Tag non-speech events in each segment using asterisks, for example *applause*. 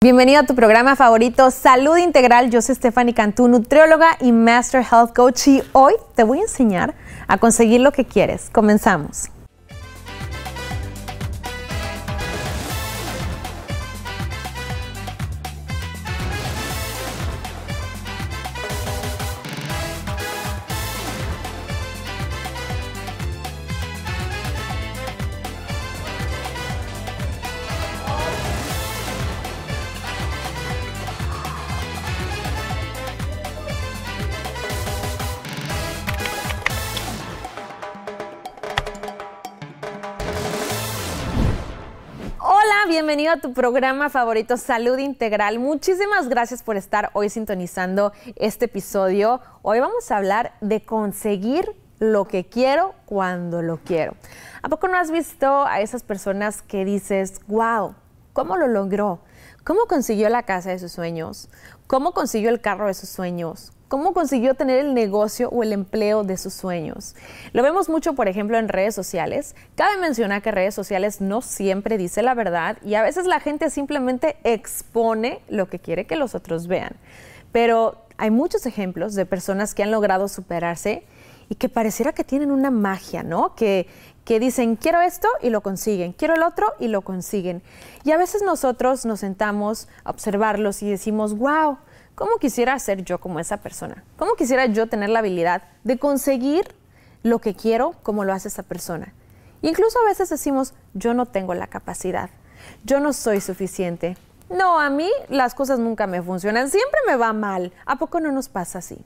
Bienvenido a tu programa favorito Salud Integral. Yo soy Stephanie Cantú, nutrióloga y Master Health Coach y hoy te voy a enseñar a conseguir lo que quieres. Comenzamos. A tu programa favorito Salud Integral. Muchísimas gracias por estar hoy sintonizando este episodio. Hoy vamos a hablar de conseguir lo que quiero cuando lo quiero. ¿A poco no has visto a esas personas que dices, wow, ¿cómo lo logró? ¿Cómo consiguió la casa de sus sueños? ¿Cómo consiguió el carro de sus sueños? ¿Cómo consiguió tener el negocio o el empleo de sus sueños? Lo vemos mucho, por ejemplo, en redes sociales. Cabe mencionar que redes sociales no siempre dice la verdad y a veces la gente simplemente expone lo que quiere que los otros vean. Pero hay muchos ejemplos de personas que han logrado superarse y que pareciera que tienen una magia, ¿no? Que, que dicen, quiero esto y lo consiguen, quiero el otro y lo consiguen. Y a veces nosotros nos sentamos a observarlos y decimos, wow, ¿Cómo quisiera ser yo como esa persona? ¿Cómo quisiera yo tener la habilidad de conseguir lo que quiero como lo hace esa persona? Incluso a veces decimos, yo no tengo la capacidad, yo no soy suficiente. No, a mí las cosas nunca me funcionan, siempre me va mal. ¿A poco no nos pasa así?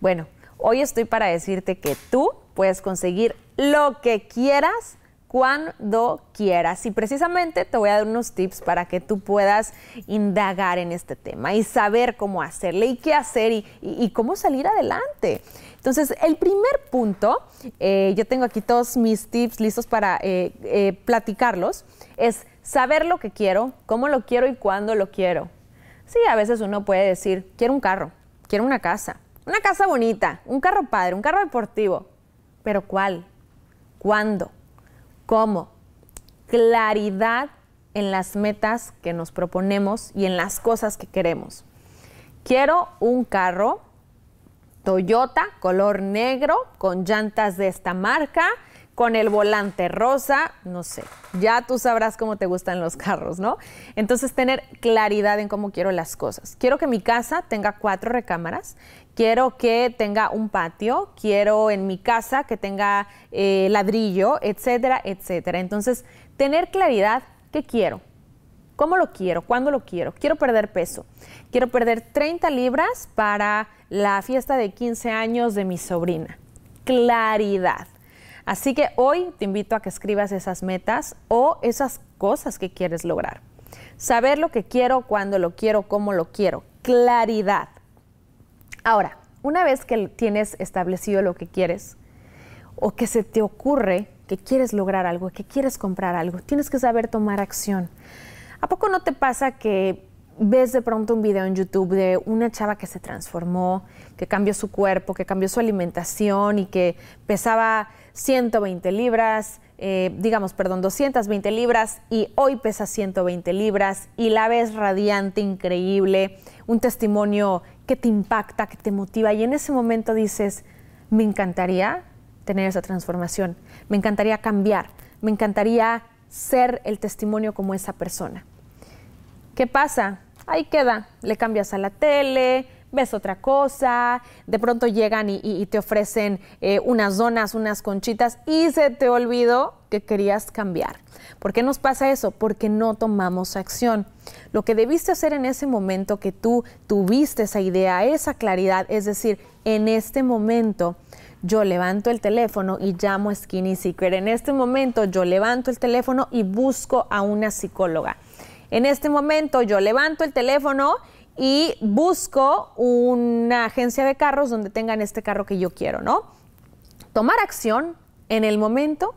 Bueno, hoy estoy para decirte que tú puedes conseguir lo que quieras cuando quieras. Y precisamente te voy a dar unos tips para que tú puedas indagar en este tema y saber cómo hacerle y qué hacer y, cómo salir adelante. Entonces, el primer punto, eh, yo tengo aquí todos mis tips listos para eh, eh, platicarlos, es saber lo que quiero, cómo lo quiero y cuándo lo quiero. Sí, a veces uno puede decir, quiero un carro, quiero una casa, una casa bonita, un carro padre, un carro deportivo, pero ¿cuál? ¿Cuándo? ¿Cómo? Claridad en las metas que nos proponemos y en las cosas que queremos. Quiero un carro Toyota color negro con llantas de esta marca, con el volante rosa, no sé, ya tú sabrás cómo te gustan los carros, ¿no? Entonces tener claridad en cómo quiero las cosas. Quiero que mi casa tenga cuatro recámaras, quiero que tenga un patio, quiero en mi casa que tenga eh, ladrillo, etcétera, etcétera. Entonces, tener claridad, ¿qué quiero? ¿Cómo lo quiero? ¿Cuándo lo quiero? Quiero perder peso. Quiero perder 30 libras para la fiesta de 15 años de mi sobrina. Claridad. Así que hoy te invito a que escribas esas metas o esas cosas que quieres lograr. Saber lo que quiero, cuándo lo quiero, cómo lo quiero. Claridad. Ahora, una vez que tienes establecido lo que quieres o que se te ocurre que quieres lograr algo, que quieres comprar algo, tienes que saber tomar acción. ¿A poco no te pasa que ves de pronto un video en YouTube de una chava que se transformó, que cambió su cuerpo, que cambió su alimentación y que pesaba 120 libras, eh, digamos, perdón, 220 libras y hoy pesa 120 libras y la ves radiante, increíble, un testimonio que te impacta, que te motiva y en ese momento dices, me encantaría tener esa transformación, me encantaría cambiar, me encantaría ser el testimonio como esa persona. ¿Qué pasa? Ahí queda, le cambias a la tele, ves otra cosa, de pronto llegan y, te ofrecen eh, unas donas, unas conchitas y se te olvidó que querías cambiar. ¿Por qué nos pasa eso? Porque no tomamos acción. Lo que debiste hacer en ese momento que tú tuviste esa idea, esa claridad, es decir, en este momento yo levanto el teléfono y llamo a Skinny Secret. En este momento yo levanto el teléfono y busco a una psicóloga. En este momento yo levanto el teléfono y busco una agencia de carros donde tengan este carro que yo quiero, ¿no? Tomar acción en el momento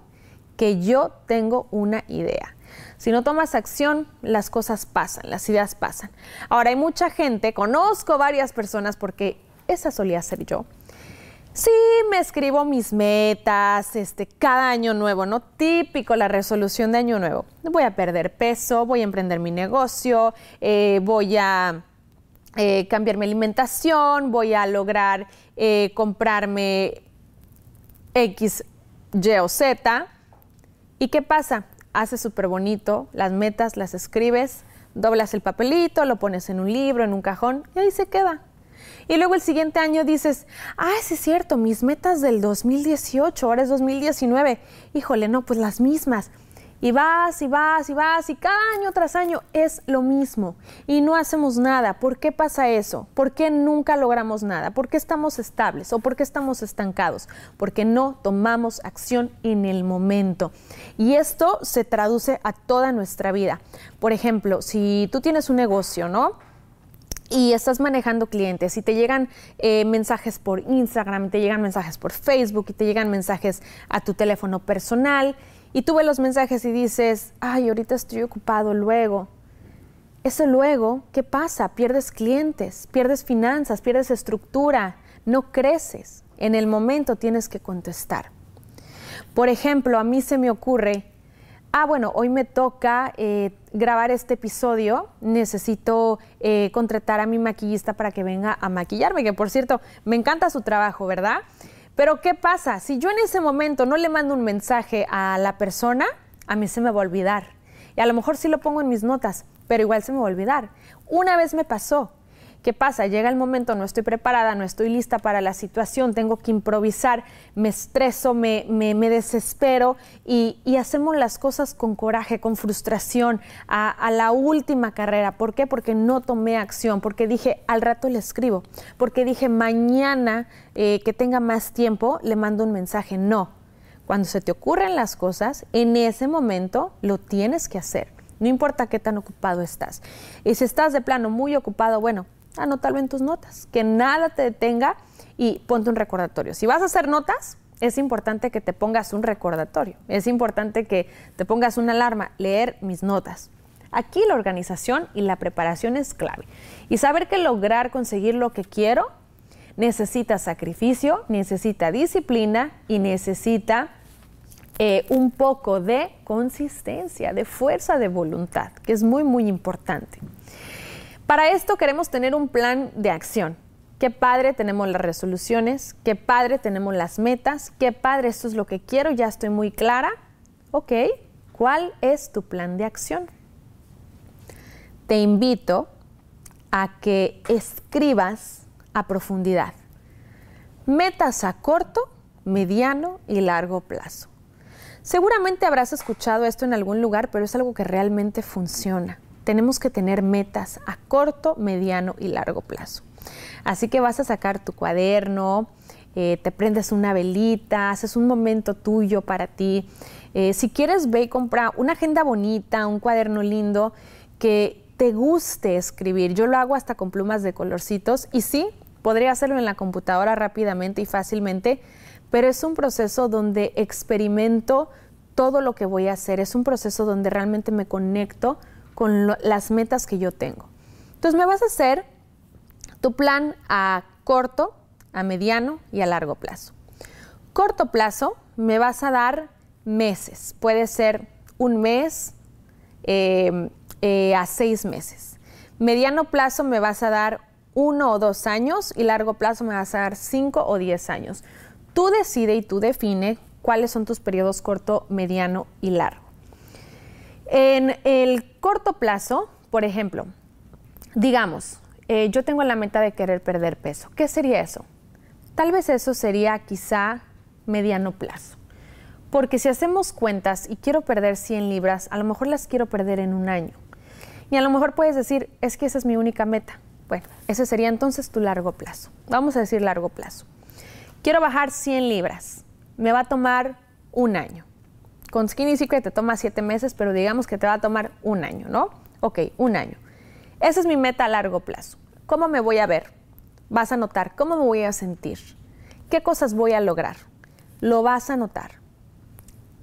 que yo tengo una idea. Si no tomas acción, las cosas pasan, las ideas pasan. Ahora hay mucha gente, conozco varias personas porque esa solía ser yo. Sí, me escribo mis metas, este, cada año nuevo, ¿no? Típico la resolución de año nuevo. Voy a perder peso, voy a emprender mi negocio, eh, voy a eh, cambiar mi alimentación, voy a lograr eh, comprarme X, Y o Z. ¿Y qué pasa? Haces súper bonito, las metas las escribes, doblas el papelito, lo pones en un libro, en un cajón y ahí se queda. Y luego el siguiente año dices, ah, sí es cierto, mis metas del 2018, ahora es 2019. Híjole, no, pues las mismas. Y vas y vas y vas y cada año tras año es lo mismo y no hacemos nada. ¿Por qué pasa eso? ¿Por qué nunca logramos nada? ¿Por qué estamos estables o por qué estamos estancados? Porque no tomamos acción en el momento. Y esto se traduce a toda nuestra vida. Por ejemplo, si tú tienes un negocio, ¿no? Y estás manejando clientes y te llegan eh, mensajes por Instagram, te llegan mensajes por Facebook y te llegan mensajes a tu teléfono personal y tú ves los mensajes y dices, ay, ahorita estoy ocupado, luego. Eso luego, ¿qué pasa? Pierdes clientes, pierdes finanzas, pierdes estructura, no creces. En el momento tienes que contestar. Por ejemplo, a mí se me ocurre, ah, bueno, hoy me toca eh, grabar este episodio, necesito eh, contratar a mi maquillista para que venga a maquillarme, que por cierto, me encanta su trabajo, ¿verdad? Pero ¿qué pasa? Si yo en ese momento no le mando un mensaje a la persona, a mí se me va a olvidar. Y a lo mejor sí lo pongo en mis notas, pero igual se me va a olvidar. Una vez me pasó. ¿Qué pasa? Llega el momento, no estoy preparada, no estoy lista para la situación, tengo que improvisar, me estreso, me, desespero y, hacemos las cosas con coraje, con frustración, a, la última carrera. ¿Por qué? Porque no tomé acción, porque dije, al rato le escribo, porque dije, mañana eh, que tenga más tiempo, le mando un mensaje. No, cuando se te ocurren las cosas, en ese momento lo tienes que hacer. No importa qué tan ocupado estás. Y si estás de plano muy ocupado, bueno, anótalo en tus notas, que nada te detenga y ponte un recordatorio. Si vas a hacer notas, es importante que te pongas un recordatorio, es importante que te pongas una alarma, leer mis notas. Aquí la organización y la preparación es clave. Y saber que lograr conseguir lo que quiero necesita sacrificio, necesita disciplina y necesita eh, un poco de consistencia, de fuerza de voluntad, que es muy, muy importante. Para esto queremos tener un plan de acción. Qué padre tenemos las resoluciones, qué padre tenemos las metas, qué padre esto es lo que quiero, ya estoy muy clara. Ok, ¿cuál es tu plan de acción? Te invito a que escribas a profundidad. Metas a corto, mediano y largo plazo. Seguramente habrás escuchado esto en algún lugar, pero es algo que realmente funciona tenemos que tener metas a corto, mediano y largo plazo. Así que vas a sacar tu cuaderno, eh, te prendes una velita, haces un momento tuyo para ti. Eh, si quieres, ve y compra una agenda bonita, un cuaderno lindo que te guste escribir. Yo lo hago hasta con plumas de colorcitos y sí, podría hacerlo en la computadora rápidamente y fácilmente, pero es un proceso donde experimento todo lo que voy a hacer. Es un proceso donde realmente me conecto con las metas que yo tengo. Entonces me vas a hacer tu plan a corto, a mediano y a largo plazo. Corto plazo me vas a dar meses, puede ser un mes em, eh, a seis meses. Mediano plazo me vas a dar uno o dos años y largo plazo me vas a dar cinco o diez años. Tú decide y tú define cuáles son tus periodos corto, mediano y largo. En el corto plazo, por ejemplo, digamos, eh, yo tengo la meta de querer perder peso. ¿Qué sería eso? Tal vez eso sería quizá mediano plazo. Porque si hacemos cuentas y quiero perder 100 libras, a lo mejor las quiero perder en un año. Y a lo mejor puedes decir, es que esa es mi única meta. Bueno, ese sería entonces tu largo plazo. Vamos a decir largo plazo. Quiero bajar 100 libras. Me va a tomar un año. Con Skinny Secret te toma siete meses, pero digamos que te va a tomar un año, ¿no? Ok, un año. Esa es mi meta a largo plazo. ¿Cómo me voy a ver? Vas a notar cómo me voy a sentir. ¿Qué cosas voy a lograr? Lo vas a notar.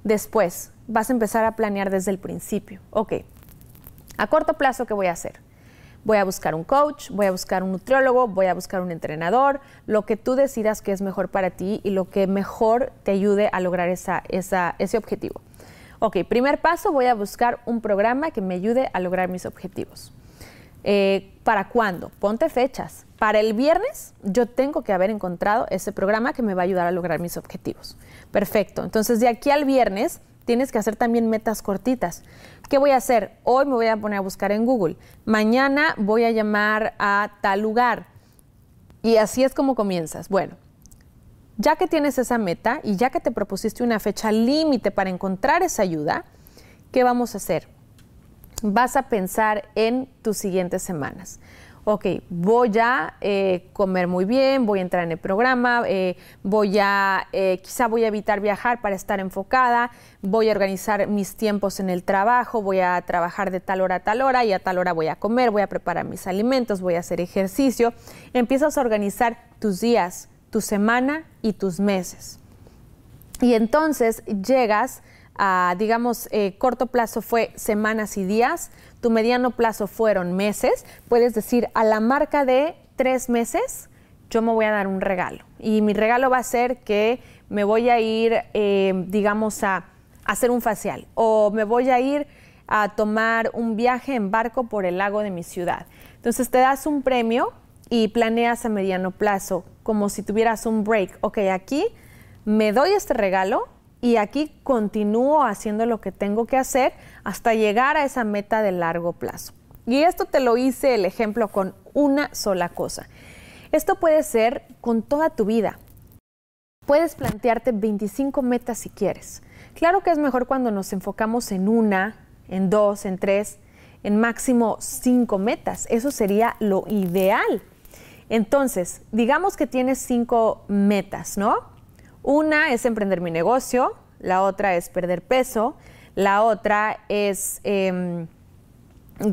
Después, vas a empezar a planear desde el principio. Ok, a corto plazo, ¿qué voy a hacer? Voy a buscar un coach, voy a buscar un nutriólogo, voy a buscar un entrenador, lo que tú decidas que es mejor para ti y lo que mejor te ayude a lograr ese objetivo. Ok, primer paso, voy a buscar un programa que me ayude a lograr mis objetivos. Eh, ¿Para cuándo? Ponte fechas. Para el viernes yo tengo que haber encontrado ese programa que me va a ayudar a lograr mis objetivos. Perfecto. Entonces de aquí al viernes tienes que hacer también metas cortitas. ¿Qué voy a hacer? Hoy me voy a poner a buscar en Google. Mañana voy a llamar a tal lugar. Y así es como comienzas. Bueno, ya que tienes esa meta y ya que te propusiste una fecha límite para encontrar esa ayuda, ¿qué vamos a hacer? Vas a pensar en tus siguientes semanas ok, voy a eh, comer muy bien, voy a entrar en el programa, eh, voy a, eh, quizá voy a evitar viajar para estar enfocada, voy a organizar mis tiempos en el trabajo, voy a trabajar de tal hora a tal hora y a tal hora voy a comer, voy a preparar mis alimentos, voy a hacer ejercicio. Empiezas a organizar tus días, tu semana y tus meses. Y entonces llegas a, digamos, corto plazo fue semanas y días, tu mediano plazo fueron meses, puedes decir a la marca de tres meses, yo me voy a dar un regalo. Y mi regalo va a ser que me voy a ir, eh, digamos, a, hacer un facial o me voy a ir a tomar un viaje en barco por el lago de mi ciudad. Entonces te das un premio y planeas a mediano plazo, como si tuvieras un break. Ok, aquí me doy este regalo y aquí continúo haciendo lo que tengo que hacer hasta llegar a esa meta de largo plazo. Y esto te lo hice el ejemplo con una sola cosa. Esto puede ser con toda tu vida. Puedes plantearte 25 metas si quieres. Claro que es mejor cuando nos enfocamos en una, en dos, en tres, en máximo cinco metas. Eso sería lo ideal. Entonces, digamos que tienes cinco metas, ¿no? Una es emprender mi negocio, la otra es perder peso, la otra es em,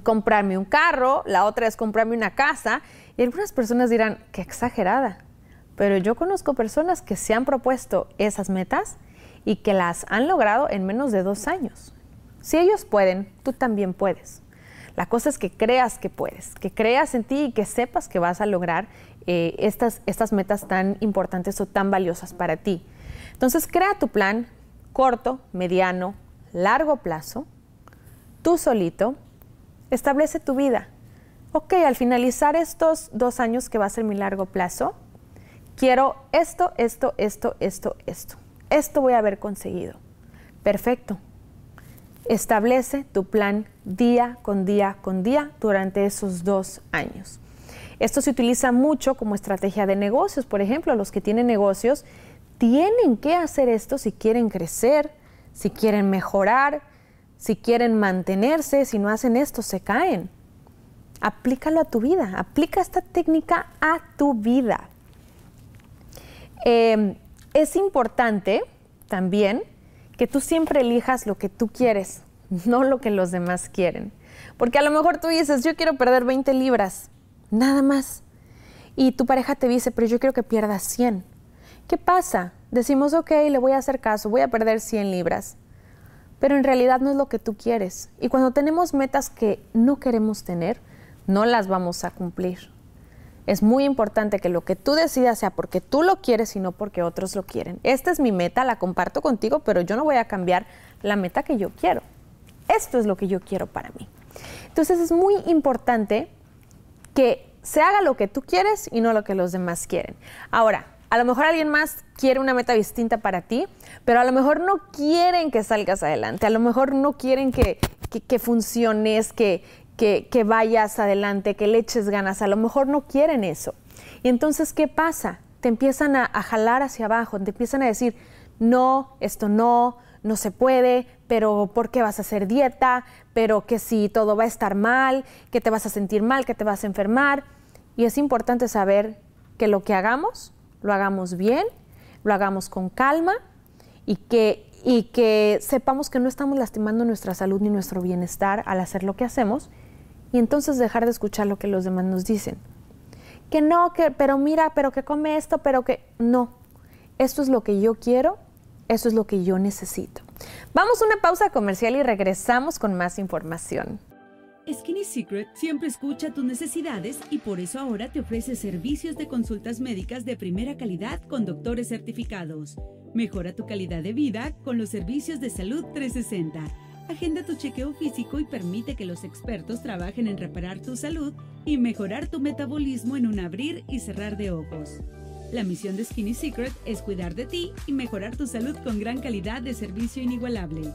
comprarme un carro, la otra es comprarme una casa. Y algunas personas dirán, qué exagerada. Pero yo conozco personas que se han propuesto esas metas y que las han logrado en menos de dos años. Si ellos pueden, tú también puedes. La cosa es que creas que puedes, que creas en ti y que sepas que vas a lograr eh, estas, estas metas tan importantes o tan valiosas para ti. Entonces, crea tu plan corto, mediano, largo plazo, tú solito, establece tu vida. Ok, al finalizar estos dos años que va a ser mi largo plazo, quiero esto, esto, esto, esto, esto. Esto voy a haber conseguido. Perfecto. Establece tu plan día con día con día durante esos dos años. Esto se utiliza mucho como estrategia de negocios. Por ejemplo, los que tienen negocios tienen que hacer esto si quieren crecer, si quieren mejorar, si quieren mantenerse. Si no hacen esto, se caen. Aplícalo a tu vida. Aplica esta técnica a tu vida. Em, es importante también que tú siempre elijas lo que tú quieres, *laughs* no lo que los demás quieren. Porque a lo mejor tú dices, yo quiero perder 20 libras nada más. Y tu pareja te dice, pero yo quiero que pierdas 100. ¿Qué pasa? Decimos, ok, le voy a hacer caso, voy a perder 100 libras. Pero en realidad no es lo que tú quieres. Y cuando tenemos metas que no queremos tener, no las vamos a cumplir. Es muy importante que lo que tú decidas sea porque tú lo quieres y no porque otros lo quieren. Esta es mi meta, la comparto contigo, pero yo no voy a cambiar la meta que yo quiero. Esto es lo que yo quiero para mí. Entonces es muy importante que se haga lo que tú quieres y no lo que los demás quieren. Ahora, a lo mejor alguien más quiere una meta distinta para ti, pero a lo mejor no quieren que salgas adelante, a lo mejor no quieren que, funciones, que, que, vayas adelante, que le eches ganas, a lo mejor no quieren eso. Y entonces, ¿qué pasa? Te empiezan a, a jalar hacia abajo, te empiezan a decir, no, esto no, no se puede, pero ¿por qué vas a hacer dieta? Pero que si todo va a estar mal, que te vas a sentir mal, que te vas a enfermar. Y es importante saber que lo que hagamos, lo hagamos bien, lo hagamos con calma y que, y que sepamos que no estamos lastimando nuestra salud ni nuestro bienestar al hacer lo que hacemos y entonces dejar de escuchar lo que los demás nos dicen. Que no, que, pero mira, pero que come esto, pero que no. Esto es lo que yo quiero, eso es lo que yo necesito. Vamos a una pausa comercial y regresamos con más información. Skinny Secret siempre escucha tus necesidades y por eso ahora te ofrece servicios de consultas médicas de primera calidad con doctores certificados. Mejora tu calidad de vida con los servicios de salud 360 Agenda tu chequeo físico y permite que los expertos trabajen en reparar tu salud y mejorar tu metabolismo en un abrir y cerrar de ojos. La misión de Skinny Secret es cuidar de ti y mejorar tu salud con gran calidad de servicio inigualable.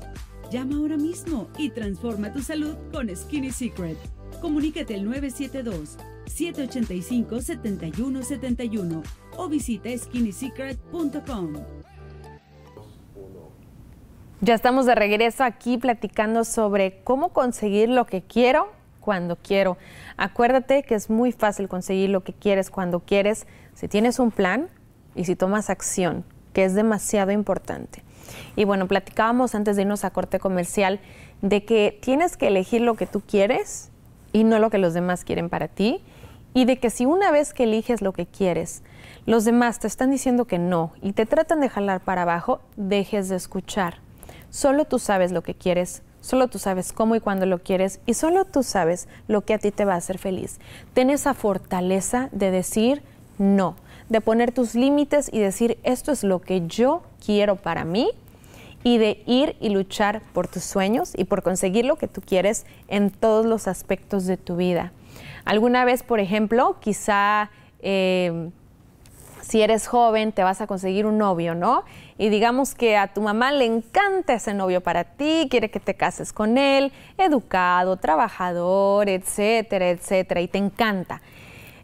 Llama ahora mismo y transforma tu salud con Skinny Secret. Comunícate al 972 785 7171 o visita skinnysecret.com. Ya estamos de regreso aquí platicando sobre cómo conseguir lo que quiero cuando quiero. Acuérdate que es muy fácil conseguir lo que quieres cuando quieres si tienes un plan y si tomas acción, que es demasiado importante. Y bueno, platicábamos antes de irnos a corte comercial de que tienes que elegir lo que tú quieres y no lo que los demás quieren para ti. Y de que si una vez que eliges lo que quieres, los demás te están diciendo que no y te tratan de jalar para abajo, dejes de escuchar Solo tú sabes lo que quieres, solo tú sabes cómo y cuándo lo quieres y solo tú sabes lo que a ti te va a hacer feliz. Ten esa fortaleza de decir no, de poner tus límites y decir esto es lo que yo quiero para mí y de ir y luchar por tus sueños y por conseguir lo que tú quieres en todos los aspectos de tu vida. Alguna vez, por ejemplo, quizá... Eh, si eres joven, te vas a conseguir un novio, ¿no? Y digamos que a tu mamá le encanta ese novio para ti, quiere que te cases con él, educado, trabajador, etcétera, etcétera, y te encanta.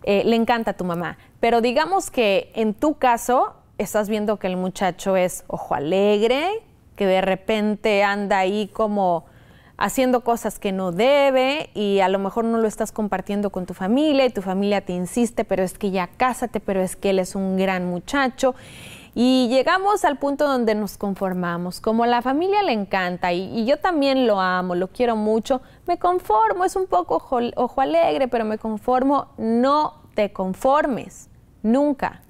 Eh, le encanta a tu mamá. Pero digamos que en tu caso estás viendo que el muchacho es ojo alegre, que de repente anda ahí como haciendo cosas que no debe y a lo mejor no lo estás compartiendo con tu familia y tu familia te insiste, pero es que ya cásate, pero es que él es un gran muchacho. Y llegamos al punto donde nos conformamos. Como la familia le encanta y, yo también lo amo, lo quiero mucho, me conformo, es un poco ojo alegre, pero me conformo. No te conformes, nunca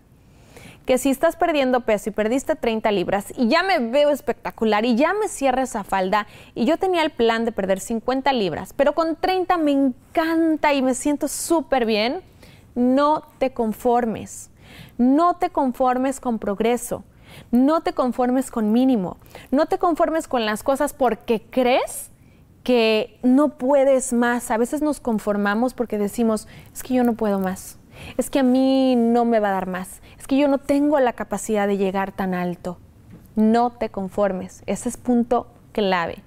que si estás perdiendo peso y perdiste 30 libras y ya me veo espectacular y ya me cierra esa falda y yo tenía el plan de perder 50 libras, pero con 30 me encanta y me siento súper bien, no te conformes. No te conformes con progreso. No te conformes con mínimo. No te conformes con las cosas porque crees que no puedes más. A veces nos conformamos porque decimos, es que yo no puedo más es que a mí no me va a dar más, que yo no tengo la capacidad de llegar tan alto. No te conformes, ese es punto clave.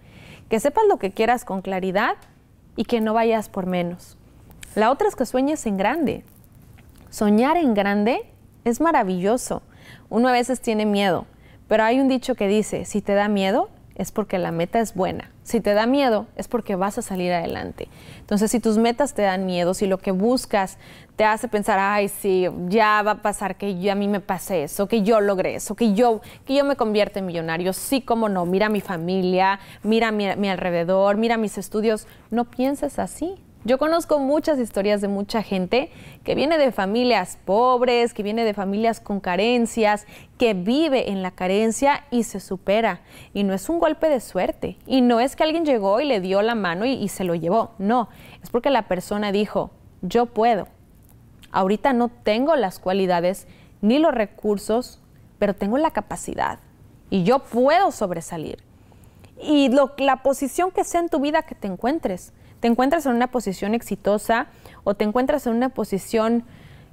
Que sepas lo que quieras con claridad y que no vayas por menos. La otra es que sueñes en grande. Soñar en grande es maravilloso. Uno a veces tiene miedo, pero hay un dicho que dice, si te da miedo, es porque la meta es buena. Si te da miedo, es porque vas a salir adelante. Entonces, si tus metas te dan miedo, si lo que buscas te hace pensar, ay, sí, ya va a pasar que a mí me pase eso, que yo logre eso, que yo, que yo me convierta en millonario, sí, cómo no, mira mi familia, mira mi, mi alrededor, mira mis estudios, no pienses así. Yo conozco muchas historias de mucha gente que viene de familias pobres, que viene de familias con carencias, que vive en la carencia y se supera. Y no es un golpe de suerte. Y no es que alguien llegó y le dio la mano y, se lo llevó. No, es porque la persona dijo, yo puedo. Ahorita no tengo las cualidades ni los recursos, pero tengo la capacidad. Y yo puedo sobresalir. Y lo, la posición que sea en tu vida que te encuentres te encuentras en una posición exitosa o te encuentras en una posición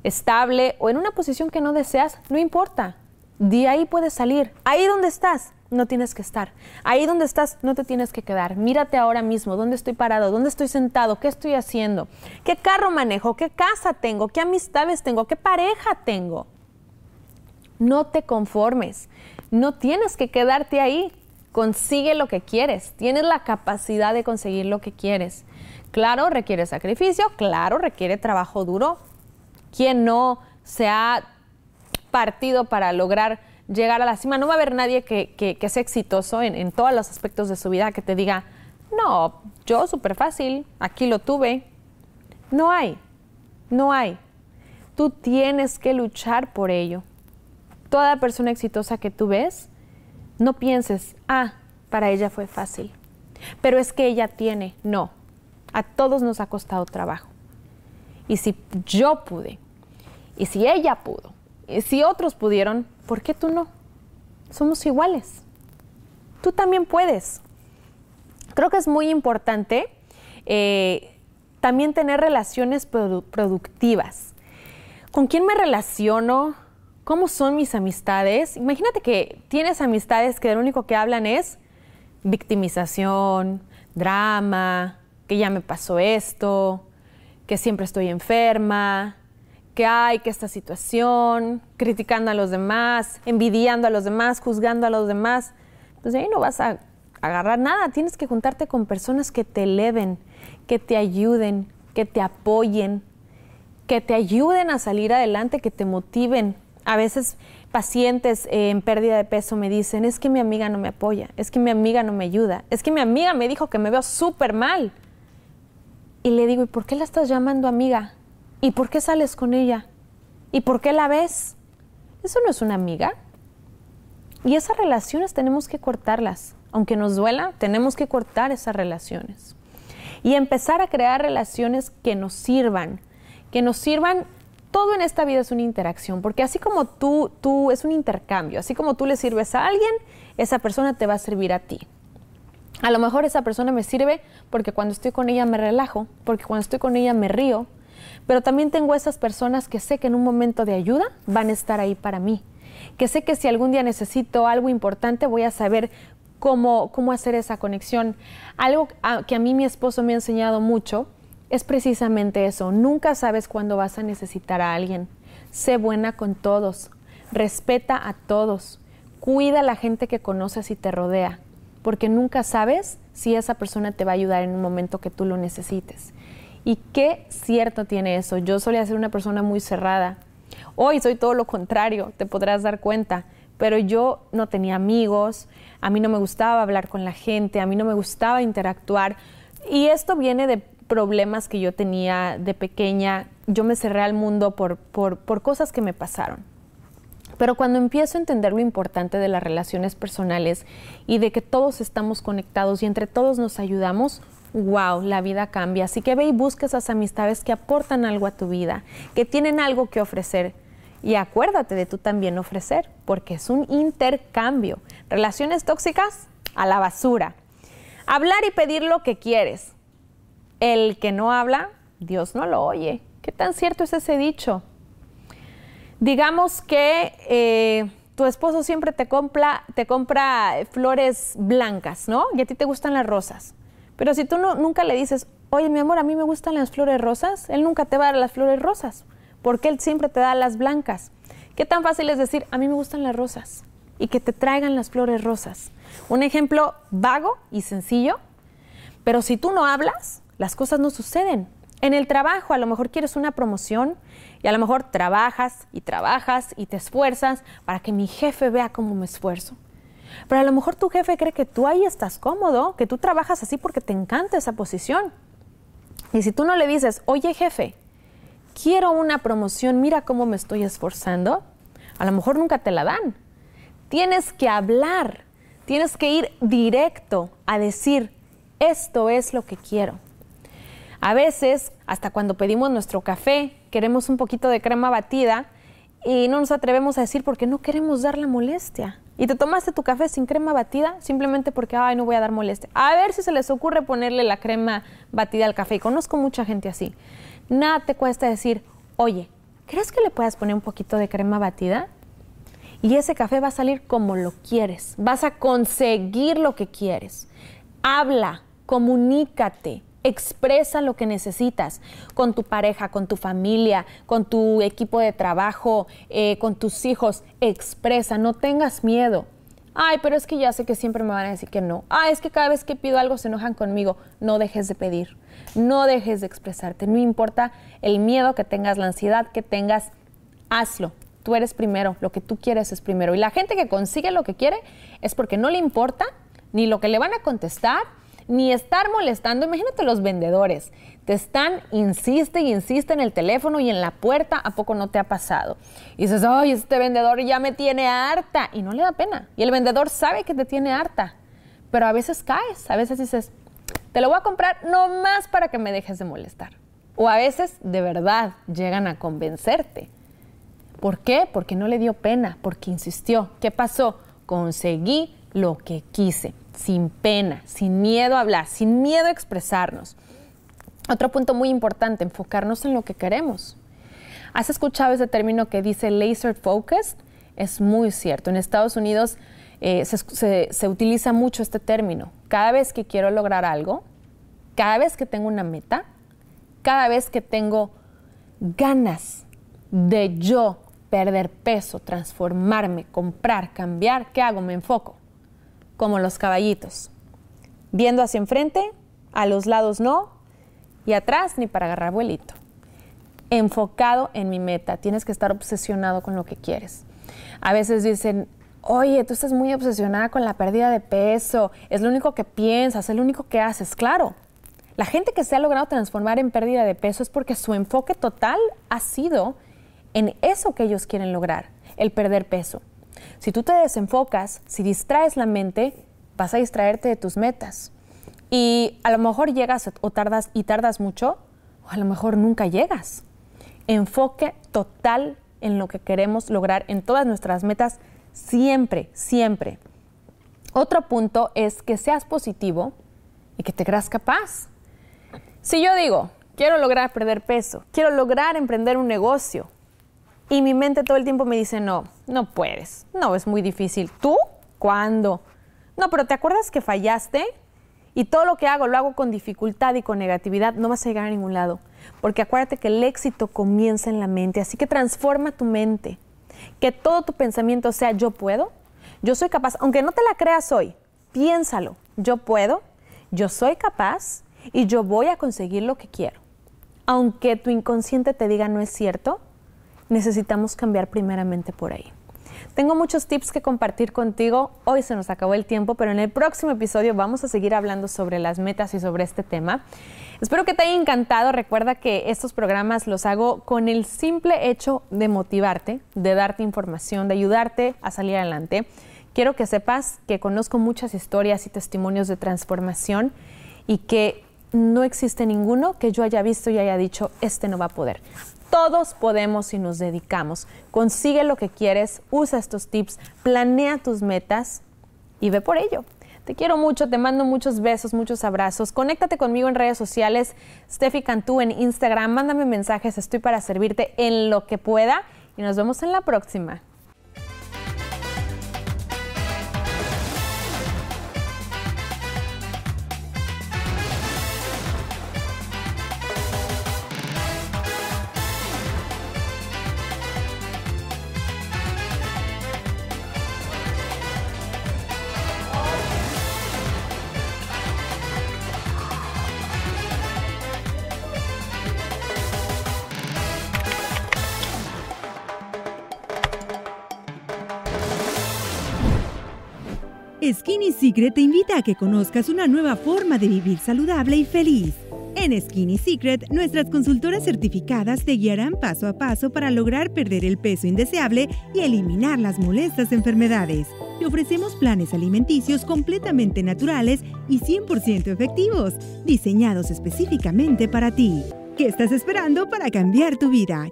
estable o en una posición que no deseas, no importa. De ahí puedes salir. Ahí donde estás, no tienes que estar. Ahí donde estás, no te tienes que quedar. Mírate ahora mismo, dónde estoy parado, dónde estoy sentado, qué estoy haciendo, qué carro manejo, qué casa tengo, qué amistades tengo, qué pareja tengo. No te conformes. No tienes que quedarte ahí. Consigue lo que quieres. Tienes la capacidad de conseguir lo que quieres. Claro, requiere sacrificio, claro, requiere trabajo duro. ¿Quién no se ha partido para lograr llegar a la cima? No va a haber nadie que, sea exitoso en, en, todos los aspectos de su vida que te diga, no, yo súper fácil, aquí lo tuve. No hay, no hay. Tú tienes que luchar por ello. Toda persona exitosa que tú ves, no pienses, ah, para ella fue fácil. Pero es que ella tiene, no. A todos nos ha costado trabajo. Y si yo pude, y si ella pudo, y si otros pudieron, ¿por qué tú no? Somos iguales. Tú también puedes. Creo que es muy importante eh, también tener relaciones productivas. ¿Con quién me relaciono? ¿Cómo son mis amistades? Imagínate que tienes amistades que lo único que hablan es victimización, drama, que ya me pasó esto, que siempre estoy enferma, que hay que esta situación, criticando a los demás, envidiando a los demás, juzgando a los demás. Entonces ahí no vas a agarrar nada, tienes que juntarte con personas que te eleven, que te ayuden, que te apoyen, que te ayuden a salir adelante, que te motiven. A veces pacientes en pérdida de peso me dicen, es que mi amiga no me apoya, es que mi amiga no me ayuda, es que mi amiga me dijo que me veo súper mal. Y le digo, ¿y por qué la estás llamando amiga? ¿Y por qué sales con ella? ¿Y por qué la ves? Eso no es una amiga. Y esas relaciones tenemos que cortarlas. Aunque nos duela, tenemos que cortar esas relaciones. Y empezar a crear relaciones que nos sirvan, que nos sirvan todo en esta vida es una interacción, porque así como tú, tú es un intercambio, así como tú le sirves a alguien, esa persona te va a servir a ti. A lo mejor esa persona me sirve porque cuando estoy con ella me relajo, porque cuando estoy con ella me río, pero también tengo esas personas que sé que en un momento de ayuda van a estar ahí para mí, que sé que si algún día necesito algo importante voy a saber cómo, cómo hacer esa conexión. Algo que a mí mi esposo me ha enseñado mucho es precisamente eso. Nunca sabes cuándo vas a necesitar a alguien. Sé buena con todos. Respeta a todos. Cuida a la gente que conoces y te rodea, porque nunca sabes si esa persona te va a ayudar en un momento que tú lo necesites. Y qué cierto tiene eso. Yo solía ser una persona muy cerrada. Hoy soy todo lo contrario, te podrás dar cuenta. Pero yo no tenía amigos, a mí no me gustaba hablar con la gente, a mí no me gustaba interactuar. Y esto viene de problemas que yo tenía de pequeña, yo me cerré al mundo por, por, cosas que me pasaron. Pero cuando empiezo a entender lo importante de las relaciones personales y de que todos estamos conectados y entre todos nos ayudamos, wow, la vida cambia. Así que ve y busca esas amistades que aportan algo a tu vida, que tienen algo que ofrecer. Y acuérdate de tú también ofrecer, porque es un intercambio. Relaciones tóxicas a la basura. Hablar y pedir lo que quieres. El que no habla, Dios no lo oye. ¿Qué tan cierto es ese dicho? Digamos que eh, tu esposo siempre te compra, te compra flores blancas, ¿no? Y a ti te gustan las rosas. Pero si tú no, nunca le dices, oye, mi amor, a mí me gustan las flores rosas, él nunca te va a dar las flores rosas, porque él siempre te da las blancas. ¿Qué tan fácil es decir, a mí me gustan las rosas? Y que te traigan las flores rosas. Un ejemplo vago y sencillo, pero si tú no hablas, las cosas no suceden. En el trabajo a lo mejor quieres una promoción y a lo mejor trabajas y trabajas y te esfuerzas para que mi jefe vea cómo me esfuerzo. Pero a lo mejor tu jefe cree que tú ahí estás cómodo, que tú trabajas así porque te encanta esa posición. Y si tú no le dices, oye jefe, quiero una promoción, mira cómo me estoy esforzando, a lo mejor nunca te la dan. Tienes que hablar, tienes que ir directo a decir, esto es lo que quiero. A veces, hasta cuando pedimos nuestro café, queremos un poquito de crema batida y no nos atrevemos a decir porque no queremos dar la molestia. Y te tomaste tu café sin crema batida simplemente porque, ay, no voy a dar molestia. A ver si se les ocurre ponerle la crema batida al café. Y conozco mucha gente así. Nada te cuesta decir, oye, ¿crees que le puedas poner un poquito de crema batida? Y ese café va a salir como lo quieres. Vas a conseguir lo que quieres. Habla, comunícate, Expresa lo que necesitas con tu pareja, con tu familia, con tu equipo de trabajo, eh, con tus hijos. Expresa, no tengas miedo. Ay, pero es que ya sé que siempre me van a decir que no. Ay, es que cada vez que pido algo se enojan conmigo. No dejes de pedir, no dejes de expresarte. No importa el miedo que tengas, la ansiedad que tengas, hazlo. Tú eres primero, lo que tú quieres es primero. Y la gente que consigue lo que quiere es porque no le importa ni lo que le van a contestar, ni estar molestando. Imagínate los vendedores. Te están, insiste y insiste en el teléfono y en la puerta. ¿A poco no te ha pasado? Y dices, ay, este vendedor ya me tiene harta. Y no le da pena. Y el vendedor sabe que te tiene harta. Pero a veces caes. A veces dices, te lo voy a comprar nomás para que me dejes de molestar. O a veces de verdad llegan a convencerte. ¿Por qué? Porque no le dio pena, porque insistió. ¿Qué pasó? Conseguí lo que quise, sin pena, sin miedo a hablar, sin miedo a expresarnos. Otro punto muy importante, enfocarnos en lo que queremos. ¿Has escuchado ese término que dice laser focused? Es muy cierto. En Estados Unidos eh, se utiliza mucho este término. Cada vez que quiero lograr algo, cada vez que tengo una meta, cada vez que tengo ganas de yo perder peso, transformarme, comprar, cambiar, ¿qué hago? Me enfoco, como los caballitos, viendo hacia enfrente, a los lados no, y atrás ni para agarrar vuelito. Enfocado en mi meta, tienes que estar obsesionado con lo que quieres. A veces dicen, oye, tú estás muy obsesionada con la pérdida de peso, es lo único que piensas, es lo único que haces. Claro, la gente que se ha logrado transformar en pérdida de peso es porque su enfoque total ha sido en eso que ellos quieren lograr, el perder peso. Si tú te desenfocas, si distraes la mente, vas a distraerte de tus metas. Y a lo mejor llegas o tardas y tardas mucho, o a lo mejor nunca llegas. Enfoque total en lo que queremos lograr en todas nuestras metas, siempre, siempre. Otro punto es que seas positivo y que te creas capaz. Si yo digo, quiero lograr perder peso, quiero lograr emprender un negocio, y mi mente todo el tiempo me dice, no, no puedes, no, es muy difícil. ¿Tú? ¿Cuándo? No, pero ¿te acuerdas que fallaste? Y todo lo que hago lo hago con dificultad y con negatividad, no vas a llegar a ningún lado. Porque acuérdate que el éxito comienza en la mente, así que transforma tu mente. Que todo tu pensamiento sea yo puedo, yo soy capaz, aunque no te la creas hoy, piénsalo, yo puedo, yo soy capaz y yo voy a conseguir lo que quiero. Aunque tu inconsciente te diga no es cierto, necesitamos cambiar primeramente por ahí. Tengo muchos tips que compartir contigo. Hoy se nos acabó el tiempo, pero en el próximo episodio vamos a seguir hablando sobre las metas y sobre este tema. Espero que te haya encantado. Recuerda que estos programas los hago con el simple hecho de motivarte, de darte información, de ayudarte a salir adelante. Quiero que sepas que conozco muchas historias y testimonios de transformación y que no existe ninguno que yo haya visto y haya dicho, este no va a poder. Todos podemos si nos dedicamos. Consigue lo que quieres, usa estos tips, planea tus metas y ve por ello. Te quiero mucho, te mando muchos besos, muchos abrazos. Conéctate conmigo en redes sociales, Steffi Cantú en Instagram, mándame mensajes, estoy para servirte en lo que pueda y nos vemos en la próxima. Skinny Secret te invita a que conozcas una nueva forma de vivir saludable y feliz. En Skinny Secret, nuestras consultoras certificadas te guiarán paso a paso para lograr perder el peso indeseable y eliminar las molestas enfermedades. Te ofrecemos planes alimenticios completamente naturales y 100% efectivos, diseñados específicamente para ti. ¿Qué estás esperando para cambiar tu vida?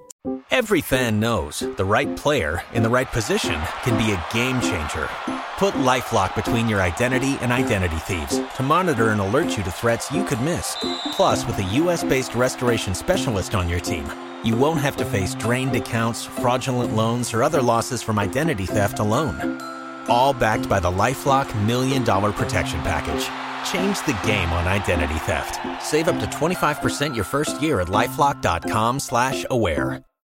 Every fan knows the right player in the right position can be a game changer. Put LifeLock between your identity and identity thieves to monitor and alert you to threats you could miss. Plus, with a US-based restoration specialist on your team, you won't have to face drained accounts, fraudulent loans, or other losses from identity theft alone. All backed by the LifeLock Million Dollar Protection Package. Change the game on identity theft. Save up to 25% your first year at LifeLock.com slash aware.